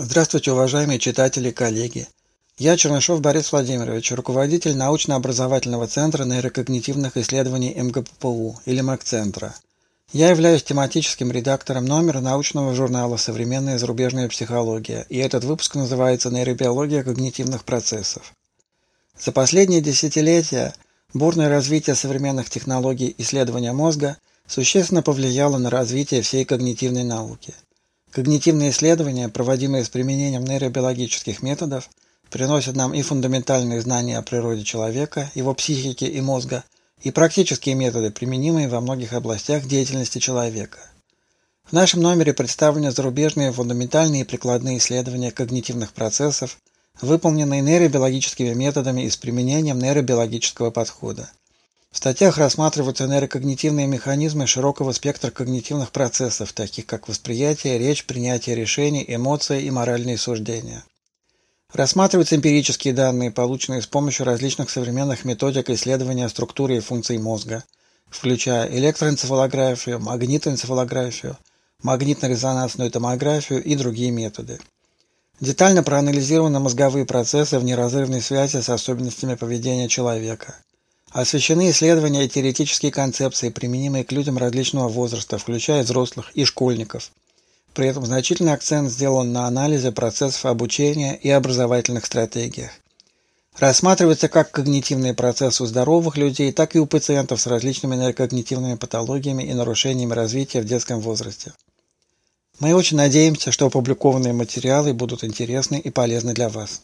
Здравствуйте, уважаемые читатели коллеги. Я Чернышов Борис Владимирович, руководитель научно-образовательного центра нейрокогнитивных исследований МГППУ или МАК-центра. Я являюсь тематическим редактором номера научного журнала «Современная зарубежная психология», и этот выпуск называется «Нейробиология когнитивных процессов». За последние десятилетия бурное развитие современных технологий исследования мозга существенно повлияло на развитие всей когнитивной науки – Когнитивные исследования, проводимые с применением нейробиологических методов, приносят нам и фундаментальные знания о природе человека, его психике и мозга, и практические методы, применимые во многих областях деятельности человека. В нашем номере представлены зарубежные фундаментальные и прикладные исследования когнитивных процессов, выполненные нейробиологическими методами и с применением нейробиологического подхода. В статьях рассматриваются нейрокогнитивные механизмы широкого спектра когнитивных процессов, таких как восприятие, речь, принятие решений, эмоции и моральные суждения. Рассматриваются эмпирические данные, полученные с помощью различных современных методик исследования структуры и функций мозга, включая электроэнцефалографию, магнитоэнцефалографию, магнитно-резонансную томографию и другие методы. Детально проанализированы мозговые процессы в неразрывной связи с особенностями поведения человека – Освещены исследования и теоретические концепции, применимые к людям различного возраста, включая взрослых и школьников. При этом значительный акцент сделан на анализе процессов обучения и образовательных стратегиях. Рассматриваются как когнитивные процессы у здоровых людей, так и у пациентов с различными нейрокогнитивными патологиями и нарушениями развития в детском возрасте. Мы очень надеемся, что опубликованные материалы будут интересны и полезны для вас.